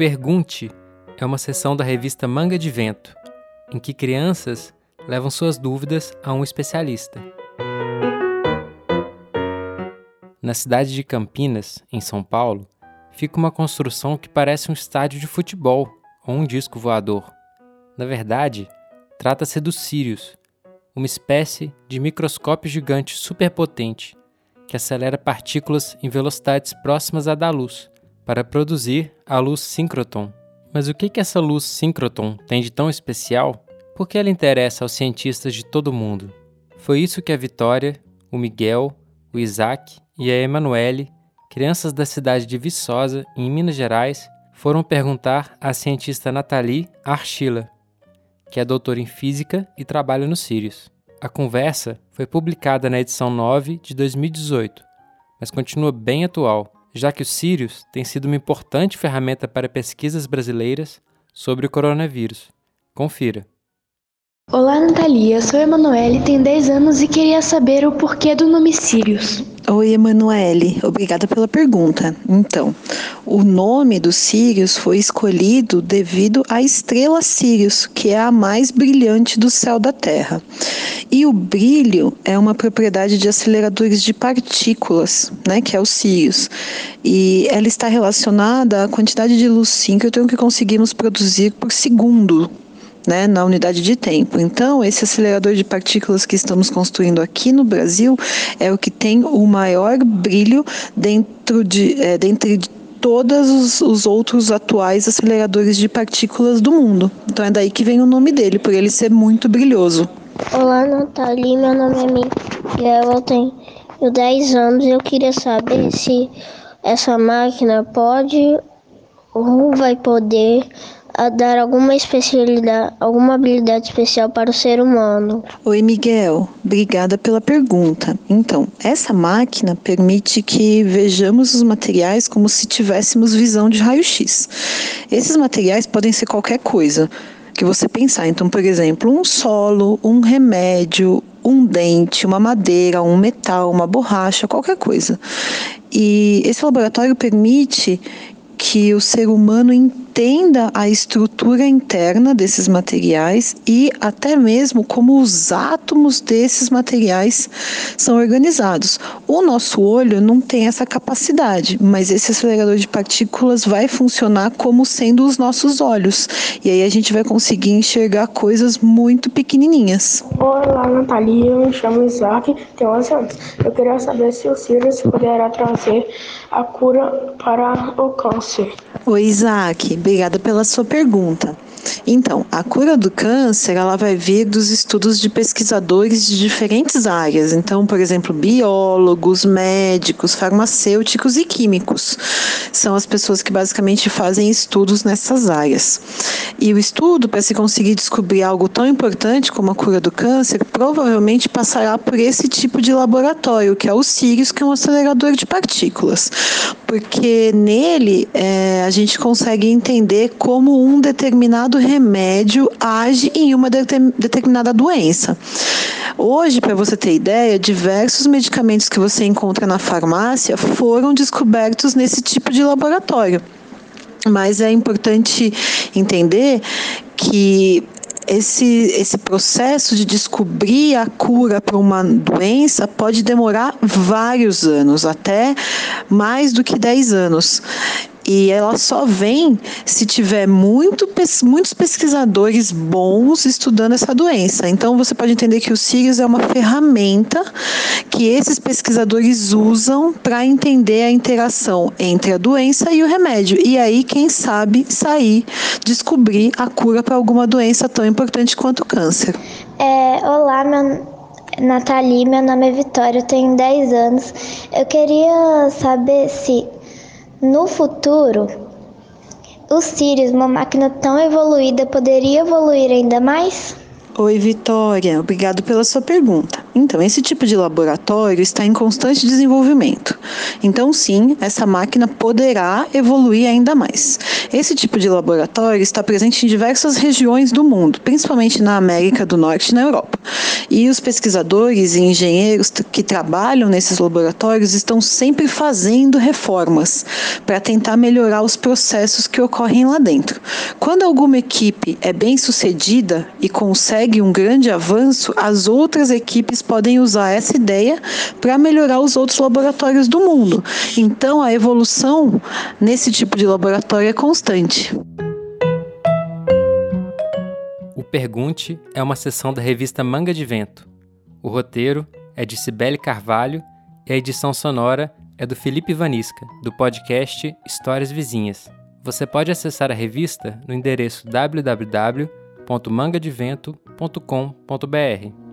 Pergunte é uma sessão da revista Manga de Vento, em que crianças levam suas dúvidas a um especialista. Na cidade de Campinas, em São Paulo, fica uma construção que parece um estádio de futebol ou um disco voador. Na verdade, trata-se do Sirius, uma espécie de microscópio gigante superpotente que acelera partículas em velocidades próximas à da luz para produzir a luz síncroton. Mas o que, que essa luz síncroton tem de tão especial? Por que ela interessa aos cientistas de todo mundo? Foi isso que a Vitória, o Miguel, o Isaac e a Emanuele, crianças da cidade de Viçosa, em Minas Gerais, foram perguntar à cientista Nathalie Archila, que é doutora em física e trabalha no Sirius. A conversa foi publicada na edição 9 de 2018, mas continua bem atual já que o Sirius tem sido uma importante ferramenta para pesquisas brasileiras sobre o coronavírus. Confira. Olá, Natalia. Sou Emanuele, tenho 10 anos e queria saber o porquê do nome Sirius. Oi, Emanuele. Obrigada pela pergunta. Então, o nome do Sirius foi escolhido devido à estrela Sirius, que é a mais brilhante do céu da Terra. E o brilho é uma propriedade de aceleradores de partículas, né, que é o Sirius. E ela está relacionada à quantidade de luz síncrotron que conseguimos produzir por segundo né, na unidade de tempo. Então, esse acelerador de partículas que estamos construindo aqui no Brasil é o que tem o maior brilho dentro de, é, dentre todos os, os, outros atuais aceleradores de partículas do mundo. Então, é daí que vem o nome dele, por ele ser muito brilhoso. Olá, Nathalie. Meu nome é Miguel. Eu tenho 10 anos. Eu queria saber se essa máquina pode ou vai poder a dar alguma especialidade, alguma habilidade especial para o ser humano. Oi, Miguel. Obrigada pela pergunta. Então, essa máquina permite que vejamos os materiais como se tivéssemos visão de raio-x. Esses materiais podem ser qualquer coisa que você pensar. Então, por exemplo, um solo, um remédio, um dente, uma madeira, um metal, uma borracha, qualquer coisa. E esse laboratório permite que o ser humano entenda a estrutura interna desses materiais e até mesmo como os átomos desses materiais são organizados. O nosso olho não tem essa capacidade, mas esse acelerador de partículas vai funcionar como sendo os nossos olhos. E aí a gente vai conseguir enxergar coisas muito pequenininhas. Olá, Natalia. Eu me chamo Isaac, tenho 11 anos. Eu queria saber se o Sirius poderá trazer a cura para o câncer. Oi, Isaac. Obrigada pela sua pergunta. Então, a cura do câncer, ela vai vir dos estudos de pesquisadores de diferentes áreas. Então, por exemplo, biólogos, médicos, farmacêuticos e químicos. São as pessoas que basicamente fazem estudos nessas áreas. E o estudo, para se conseguir descobrir algo tão importante como a cura do câncer, provavelmente passará por esse tipo de laboratório, que é o Sirius, que é um acelerador de partículas. Porque nele é, a gente consegue entender como um determinado determinado remédio age em uma determinada doença. Hoje, para você ter ideia, diversos medicamentos que você encontra na farmácia foram descobertos nesse tipo de laboratório. Mas é importante entender que esse, esse processo de descobrir a cura para uma doença pode demorar vários anos, até mais do que 10 anos. E ela só vem se tiver muito, muitos pesquisadores bons estudando essa doença. Então você pode entender que o Sirius é uma ferramenta que esses pesquisadores usam para entender a interação entre a doença e o remédio. E aí, quem sabe, sair, descobrir a cura para alguma doença tão importante quanto o câncer. É, olá, meu Nathalie, meu nome é Vitória, eu tenho 10 anos. Eu queria saber se no futuro, o Sirius, uma máquina tão evoluída, poderia evoluir ainda mais? Oi, Vitória. Obrigado pela sua pergunta. Então, esse tipo de laboratório está em constante desenvolvimento. Então, sim, essa máquina poderá evoluir ainda mais. Esse tipo de laboratório está presente em diversas regiões do mundo, principalmente na América do Norte e na Europa. E os pesquisadores e engenheiros que trabalham nesses laboratórios estão sempre fazendo reformas para tentar melhorar os processos que ocorrem lá dentro. Quando alguma equipe é bem sucedida e consegue um grande avanço, as outras equipes podem usar essa ideia para melhorar os outros laboratórios do mundo. Então, a evolução nesse tipo de laboratório é constante. O Pergunte é uma sessão da revista Manga de Vento. O roteiro é de Cibele Carvalho e a edição sonora é do Felipe Vanisca, do podcast Histórias Vizinhas. Você pode acessar a revista no endereço www.mangadevento.com.br.